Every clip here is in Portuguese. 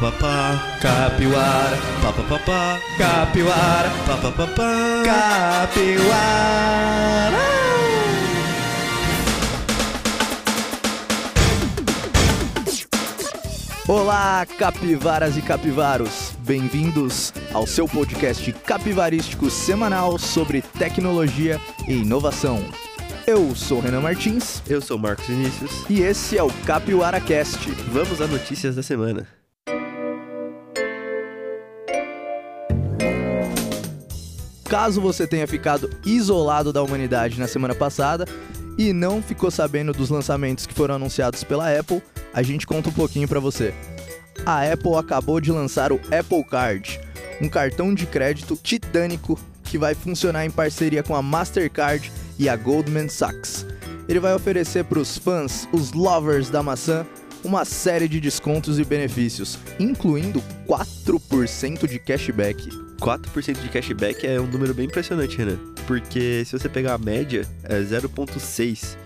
papapá, capiwara, papapá, capiwara, papapá, capiwara. Olá, capivaras e capivaros! Bem-vindos ao seu podcast capivarístico semanal sobre tecnologia e inovação. Eu sou Renan Martins Eu sou Marcos Vinícius. e esse é o Capiwara Cast. Vamos a notícias da semana. Caso você tenha ficado isolado da humanidade na semana passada e não ficou sabendo dos lançamentos que foram anunciados pela Apple, a gente conta um pouquinho pra você. A Apple acabou de lançar o Apple Card, um cartão de crédito titânico que vai funcionar em parceria com a Mastercard e a Goldman Sachs. Ele vai oferecer para os fãs, os lovers da maçã, uma série de descontos e benefícios, incluindo 4% de cashback. 4% de cashback é um número bem impressionante, Renan. Porque se você pegar a média, é 0,6%.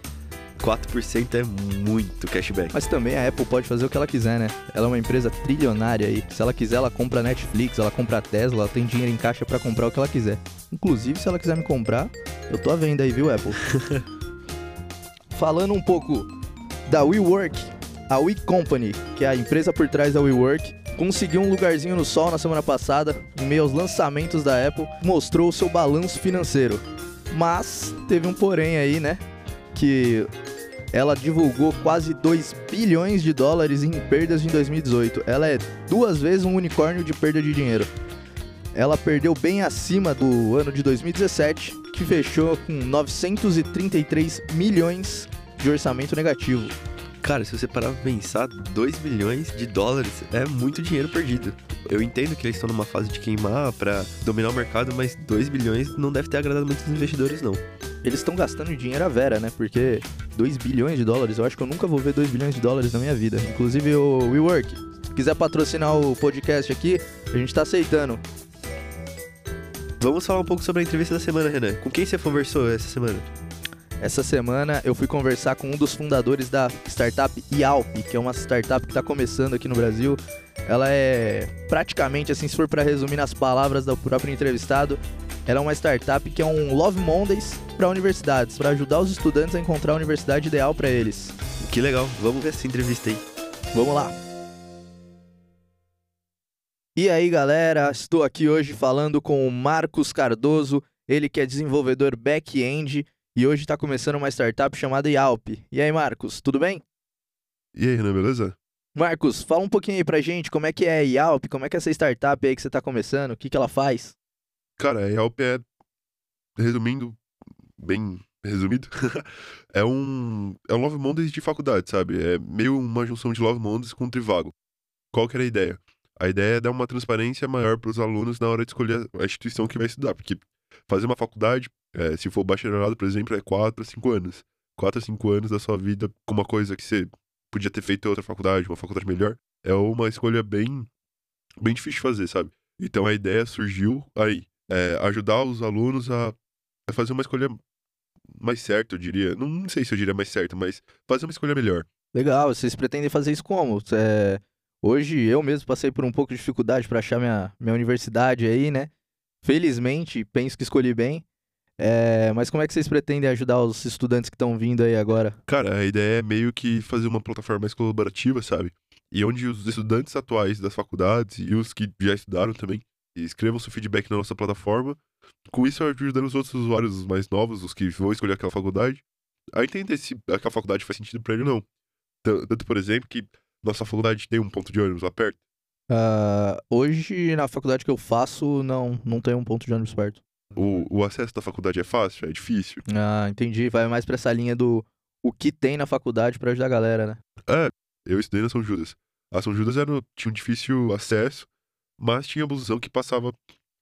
4% é muito cashback. Mas também a Apple pode fazer o que ela quiser, né? Ela é uma empresa trilionária aí. Se ela quiser, ela compra Netflix, ela compra a Tesla, ela tem dinheiro em caixa pra comprar o que ela quiser. Inclusive, se ela quiser me comprar, eu tô à venda aí, viu, Apple? Falando um pouco da WeWork, a We Company, que é a empresa por trás da WeWork, conseguiu um lugarzinho no sol na semana passada, em meio aos lançamentos da Apple, mostrou o seu balanço financeiro. Mas teve um porém aí, né? Que ela divulgou quase 2 bilhões de dólares em perdas em 2018. Ela é duas vezes um unicórnio de perda de dinheiro. Ela perdeu bem acima do ano de 2017, que fechou com 933 milhões de orçamento negativo. Cara, se você parar pra pensar, 2 bilhões de dólares é muito dinheiro perdido. Eu entendo que eles estão numa fase de queimar pra dominar o mercado, mas 2 bilhões não deve ter agradado muitos investidores, não. Eles estão gastando dinheiro à vera, né? Porque 2 bilhões de dólares, eu acho que eu nunca vou ver 2 bilhões de dólares na minha vida. Inclusive o WeWork, se quiser patrocinar o podcast aqui, a gente tá aceitando. Vamos falar um pouco sobre a entrevista da semana, Renan. Com quem você conversou essa semana? Essa semana eu fui conversar com um dos fundadores da startup Yalp, que é uma startup que está começando aqui no Brasil. Ela é praticamente, assim, se for para resumir nas palavras do próprio entrevistado, ela é uma startup que é um Love Mondays para universidades, para ajudar os estudantes a encontrar a universidade ideal para eles. Que legal, vamos ver essa entrevista aí. Vamos lá. E aí, galera, estou aqui hoje falando com o Marcos Cardoso, ele que é desenvolvedor back-end e hoje está começando uma startup chamada Yalp. E aí, Marcos, tudo bem? E aí, Renan, beleza? Marcos, fala um pouquinho aí pra gente como é que é a Yalp, como é que é essa startup aí que você tá começando, o que, que ela faz? Cara, a Yelp é, resumindo, bem resumido, é um é um Love Mondays de faculdade, sabe? É meio uma junção de Love Mondays com Trivago. Qual que era a ideia? A ideia é dar uma transparência maior para os alunos na hora de escolher a instituição que vai estudar, porque fazer uma faculdade, é, se for bacharelado, por exemplo, é 4 a 5 anos. 4 a 5 anos da sua vida com uma coisa que você podia ter feito em outra faculdade, uma faculdade melhor, é uma escolha bem, bem difícil de fazer, sabe? Então a ideia surgiu aí, é, ajudar os alunos a, a fazer uma escolha mais certa, eu diria. Não, sei se eu diria mais certa, mas fazer uma escolha melhor. Legal, vocês pretendem fazer isso como? É, Hoje eu mesmo passei por um pouco de dificuldade para achar minha, minha universidade aí, né? Felizmente, penso que escolhi bem. É, mas como é que vocês pretendem ajudar os estudantes que estão vindo aí agora? Cara, a ideia é meio que fazer uma plataforma mais colaborativa, sabe? E onde os estudantes atuais das faculdades e os que já estudaram também escrevam seu feedback na nossa plataforma. Com isso, ajudando os outros usuários os mais novos, os que vão escolher aquela faculdade, a entender se aquela faculdade faz sentido pra ele ou não. Tanto, por exemplo, que nossa faculdade tem um ponto de ônibus lá perto. Uh, hoje, na faculdade que eu faço, não, não tem um ponto de ônibus perto. O, o acesso da faculdade é fácil? É difícil? Ah, entendi. Vai mais pra essa linha do o que tem na faculdade para ajudar a galera, né? É, eu estudei na São Judas. A São Judas era, tinha um difícil acesso, mas tinha busão que passava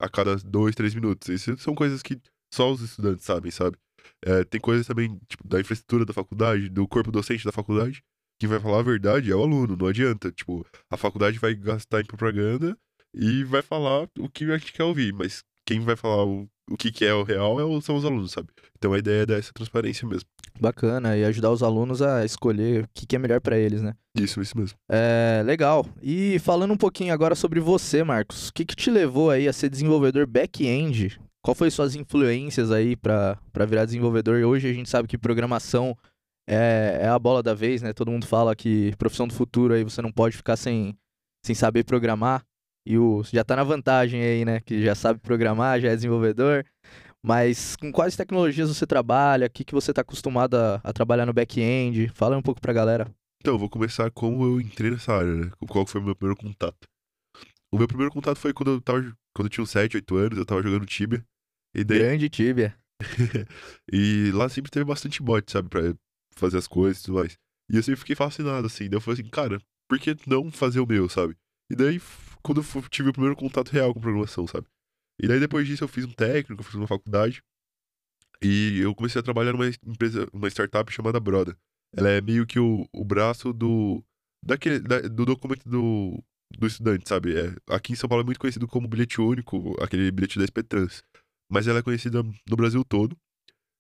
a cada dois, três minutos. Essas são coisas que só os estudantes sabem, sabe? É, tem coisas também tipo, da infraestrutura da faculdade, do corpo docente da faculdade. Quem vai falar a verdade é o aluno, não adianta. Tipo, a faculdade vai gastar em propaganda e vai falar o que a gente quer ouvir, mas quem vai falar o, o que, que é o real é, são os alunos, sabe? Então a ideia é dar essa transparência mesmo. Bacana, e ajudar os alunos a escolher o que, que é melhor para eles, né? Isso, isso mesmo. É, legal. E falando um pouquinho agora sobre você, Marcos, o que, que te levou aí a ser desenvolvedor back-end? Qual foi suas influências aí para virar desenvolvedor? Hoje a gente sabe que programação é, é a bola da vez, né? Todo mundo fala que profissão do futuro aí você não pode ficar sem, sem saber programar. E o, já tá na vantagem aí, né? Que já sabe programar, já é desenvolvedor. Mas com quais tecnologias você trabalha? O que, que você está acostumado a, a, trabalhar no back-end? Fala um pouco pra galera. Então, eu vou começar como eu entrei nessa área, né? Qual foi o meu primeiro contato. O meu primeiro contato foi quando eu tava. Quando eu tinha uns 7, 8 anos, eu tava jogando Tibia. E daí... Grande Tibia. e lá sempre teve bastante bot, sabe? Pra fazer as coisas e tudo mais. E eu sempre fiquei fascinado, assim. Daí eu falei assim, cara, por que não fazer o meu, sabe? E daí, quando eu tive o primeiro contato real com programação, sabe? E daí depois disso eu fiz um técnico, fiz uma faculdade. E eu comecei a trabalhar numa empresa, uma startup chamada Broda. Ela é meio que o, o braço do. Daquele, da, do documento do, do estudante, sabe? É, aqui em São Paulo é muito conhecido como bilhete único, aquele bilhete da SP-Trans. Mas ela é conhecida no Brasil todo.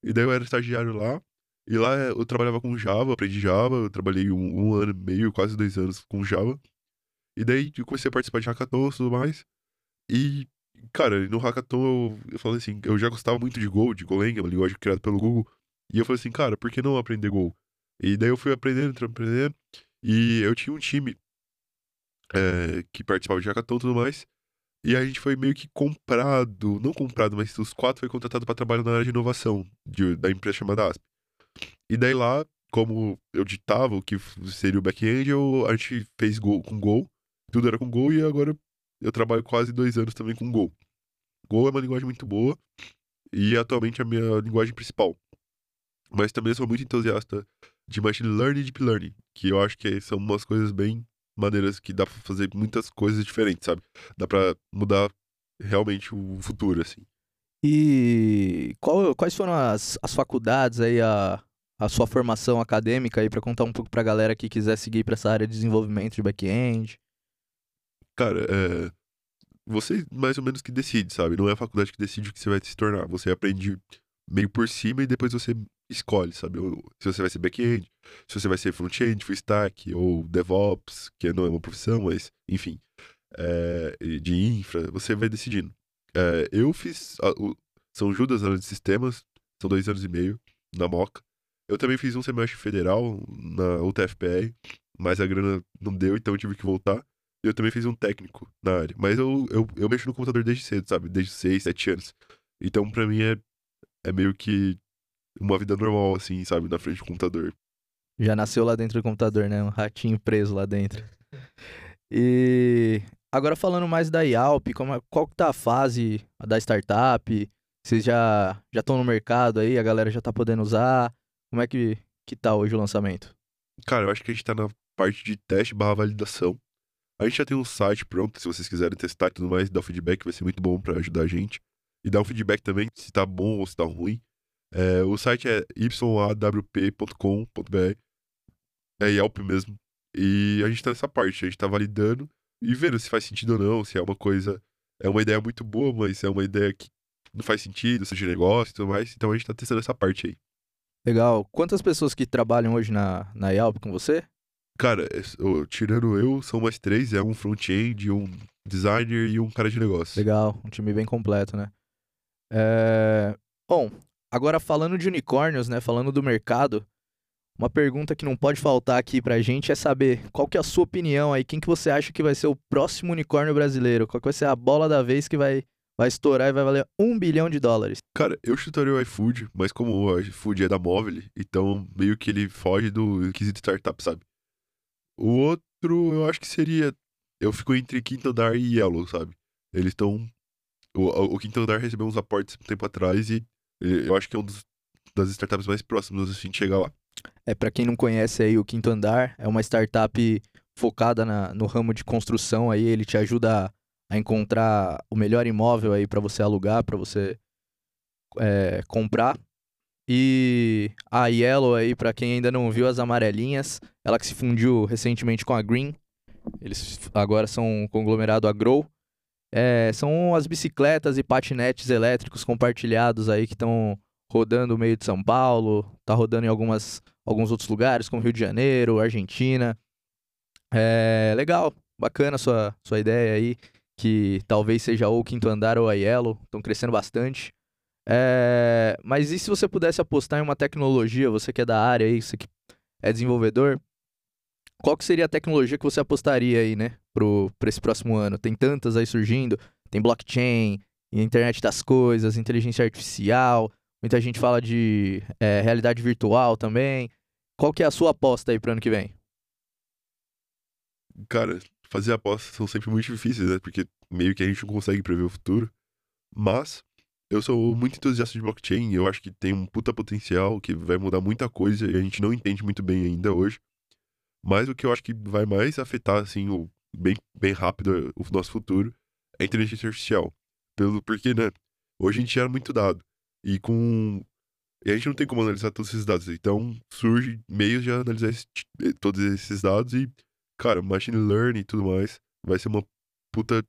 E daí eu era estagiário lá. E lá eu trabalhava com Java, aprendi Java. Eu trabalhei um, um ano e meio, quase dois anos com Java. E daí eu comecei a participar de hackathons e tudo mais. E Cara, no hackathon eu, eu falei assim, eu já gostava muito de Go, de Golang, uma linguagem criada pelo Google. E eu falei assim, cara, por que não aprender Go? E daí eu fui aprendendo, aprendendo. E eu tinha um time é, que participava de hackathon e tudo mais. E a gente foi meio que comprado, não comprado, mas os quatro foi contratado para trabalhar na área de inovação de, da empresa chamada ASP. E daí lá, como eu ditava o que seria o back-end, a gente fez Go com Go, tudo era com Go e agora eu trabalho quase dois anos também com Go. Go é uma linguagem muito boa e atualmente é a minha linguagem principal. Mas também sou muito entusiasta de Machine Learning e Deep Learning, que eu acho que são umas coisas bem maneiras que dá pra fazer muitas coisas diferentes, sabe? Dá pra mudar realmente o futuro, assim. E qual, quais foram as, as faculdades aí, a, a sua formação acadêmica aí, para contar um pouco pra galera que quiser seguir para essa área de desenvolvimento de back-end? Cara, é. Você mais ou menos que decide, sabe? Não é a faculdade que decide o que você vai se tornar. Você aprende meio por cima e depois você escolhe, sabe? Se você vai ser back-end, se você vai ser front-end, full stack, ou DevOps, que não é uma profissão, mas, enfim, é, de infra, você vai decidindo. É, eu fiz a, o São Judas Análise de Sistemas, são dois anos e meio, na Moca. Eu também fiz um semestre federal na UTFPR, mas a grana não deu, então eu tive que voltar eu também fiz um técnico na área. Mas eu, eu, eu mexo no computador desde cedo, sabe? Desde 6, 7 anos. Então, pra mim, é, é meio que uma vida normal, assim, sabe? Na frente do computador. Já nasceu lá dentro do computador, né? Um ratinho preso lá dentro. E agora falando mais da Yalp, como, é, qual que tá a fase da startup? Vocês já já estão no mercado aí? A galera já tá podendo usar? Como é que, que tá hoje o lançamento? Cara, eu acho que a gente tá na parte de teste barra validação. A gente já tem um site pronto, se vocês quiserem testar e tudo mais, dar feedback, vai ser muito bom para ajudar a gente. E dar um feedback também se tá bom ou se tá ruim. É, o site é yawp.com.br. É Yelp mesmo. E a gente tá nessa parte, a gente tá validando e vendo se faz sentido ou não, se é uma coisa. É uma ideia muito boa, mas é uma ideia que não faz sentido, seja negócio e tudo mais. Então a gente tá testando essa parte aí. Legal. Quantas pessoas que trabalham hoje na, na Yelp com você? Cara, tirando eu, são mais três. É um front-end, um designer e um cara de negócio. Legal, um time bem completo, né? É... Bom, agora falando de unicórnios, né? Falando do mercado, uma pergunta que não pode faltar aqui pra gente é saber qual que é a sua opinião aí, quem que você acha que vai ser o próximo unicórnio brasileiro? Qual que vai ser a bola da vez que vai, vai estourar e vai valer um bilhão de dólares? Cara, eu chutaria o iFood, mas como o iFood é da móvel, então meio que ele foge do quesito startup, sabe? O outro, eu acho que seria. Eu fico entre Quinto Andar e Yellow, sabe? Eles estão. O, o Quinto Andar recebeu uns aportes um tempo atrás e eu acho que é um dos, das startups mais próximas assim, de chegar lá. É, para quem não conhece aí, o Quinto Andar é uma startup focada na, no ramo de construção aí, ele te ajuda a, a encontrar o melhor imóvel aí para você alugar, para você é, comprar. E a Yellow aí, para quem ainda não viu as amarelinhas, ela que se fundiu recentemente com a Green. Eles agora são um conglomerado a Grow. É, são as bicicletas e patinetes elétricos compartilhados aí que estão rodando no meio de São Paulo, tá rodando em algumas, alguns outros lugares, como Rio de Janeiro, Argentina. É legal, bacana sua, sua ideia aí, que talvez seja ou o Quinto Andar ou a Yellow, estão crescendo bastante. É, mas e se você pudesse apostar em uma tecnologia, você que é da área aí, você que é desenvolvedor, qual que seria a tecnologia que você apostaria aí, né, para esse próximo ano? Tem tantas aí surgindo, tem blockchain, internet das coisas, inteligência artificial, muita gente fala de é, realidade virtual também. Qual que é a sua aposta aí para ano que vem? Cara, fazer apostas são sempre muito difíceis, né? Porque meio que a gente não consegue prever o futuro. Mas eu sou muito entusiasta de blockchain, eu acho que tem um puta potencial, que vai mudar muita coisa e a gente não entende muito bem ainda hoje. Mas o que eu acho que vai mais afetar, assim, o, bem, bem rápido o nosso futuro é a inteligência artificial. Pelo, porque, né, hoje a gente gera muito dado. E com. E a gente não tem como analisar todos esses dados. Então surge meios de analisar esse, todos esses dados e, cara, machine learning e tudo mais vai ser uma puta.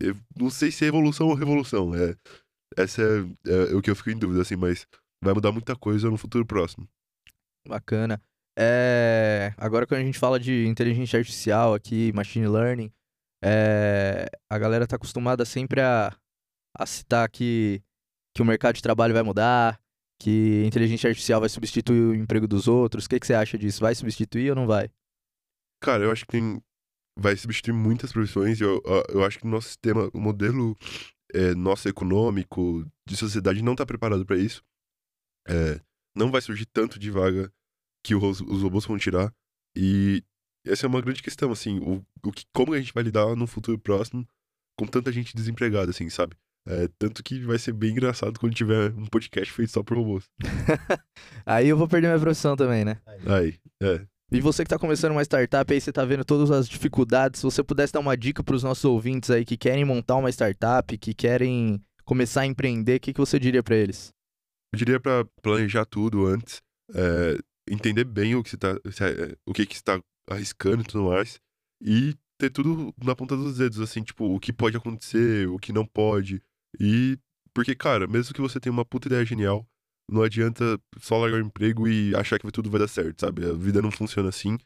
Eu não sei se é evolução ou revolução. É, essa é, é, o que eu fico em dúvida, assim, mas vai mudar muita coisa no futuro próximo. Bacana. É, agora quando a gente fala de inteligência artificial aqui, machine learning, é, a galera tá acostumada sempre a, a citar que, que o mercado de trabalho vai mudar, que inteligência artificial vai substituir o emprego dos outros. O que, que você acha disso? Vai substituir ou não vai? Cara, eu acho que tem, vai substituir muitas profissões. Eu, eu acho que o nosso sistema, o modelo é, nosso econômico, de sociedade, não está preparado para isso. É, não vai surgir tanto de vaga que os, os robôs vão tirar. E essa é uma grande questão, assim, o, o que, como a gente vai lidar no futuro próximo com tanta gente desempregada, assim, sabe? É, tanto que vai ser bem engraçado quando tiver um podcast feito só por robôs. aí eu vou perder minha profissão também, né? Aí, é. E você que está começando uma startup, aí você está vendo todas as dificuldades, se você pudesse dar uma dica para os nossos ouvintes aí que querem montar uma startup, que querem começar a empreender, o que, que você diria para eles? Eu diria para planejar tudo antes, é, entender bem o que você tá, é, o que que está arriscando e tudo mais, e ter tudo na ponta dos dedos, assim, tipo, o que pode acontecer, o que não pode. E porque, cara, mesmo que você tenha uma puta ideia genial, não adianta só largar o emprego e achar que tudo vai dar certo, sabe? A vida não funciona assim.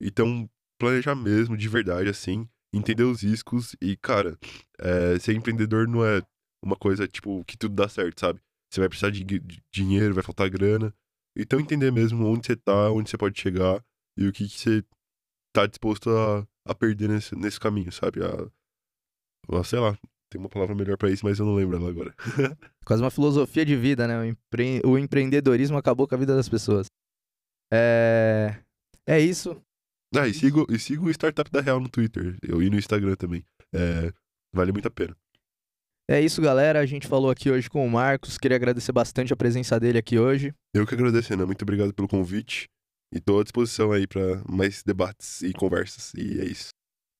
Então, planejar mesmo, de verdade, assim, entender os riscos e, cara, é, ser empreendedor não é uma coisa, tipo, que tudo dá certo, sabe? Você vai precisar de, de dinheiro, vai faltar grana. Então entender mesmo onde você tá, onde você pode chegar e o que, que você tá disposto a, a perder nesse, nesse caminho, sabe? A, a, sei lá, tem uma palavra melhor para isso, mas eu não lembro ela agora. Quase uma filosofia de vida, né? O, empre... o empreendedorismo acabou com a vida das pessoas. É. É isso. Ah, e sigo, e sigo o Startup da Real no Twitter. Eu e no Instagram também. É, vale muito a pena. É isso, galera. A gente falou aqui hoje com o Marcos. Queria agradecer bastante a presença dele aqui hoje. Eu que agradeço, Ana. Muito obrigado pelo convite. E tô à disposição aí para mais debates e conversas. E é isso.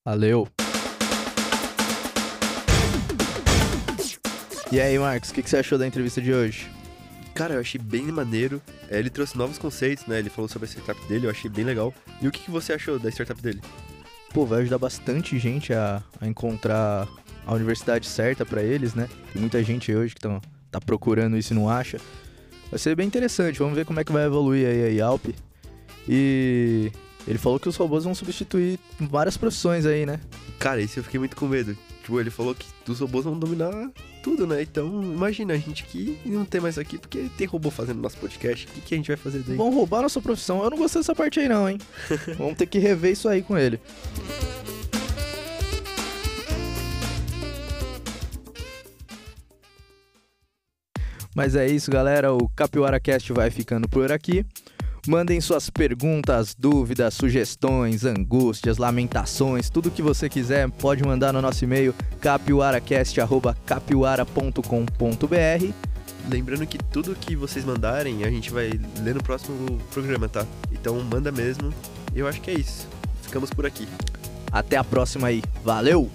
Valeu. E aí, Marcos, o que, que você achou da entrevista de hoje? Cara, eu achei bem maneiro. É, ele trouxe novos conceitos, né? Ele falou sobre a startup dele, eu achei bem legal. E o que, que você achou da startup dele? Pô, vai ajudar bastante gente a, a encontrar a universidade certa para eles, né? Tem muita gente hoje que tão, tá procurando isso e não acha. Vai ser bem interessante, vamos ver como é que vai evoluir aí a Yalp. E ele falou que os robôs vão substituir várias profissões aí, né? Cara, isso eu fiquei muito com medo. Tipo, ele falou que os robôs vão dominar tudo, né? Então, imagina a gente que não tem mais aqui, porque tem robô fazendo nosso podcast. O que, que a gente vai fazer daí? Vão roubar nossa profissão. Eu não gostei dessa parte aí, não, hein? Vamos ter que rever isso aí com ele. Mas é isso, galera. O Capiwara Cast vai ficando por aqui. Mandem suas perguntas, dúvidas, sugestões, angústias, lamentações, tudo que você quiser, pode mandar no nosso e-mail capiuaracast@capiuara.com.br. Lembrando que tudo que vocês mandarem, a gente vai ler no próximo programa, tá? Então manda mesmo. Eu acho que é isso. Ficamos por aqui. Até a próxima aí. Valeu!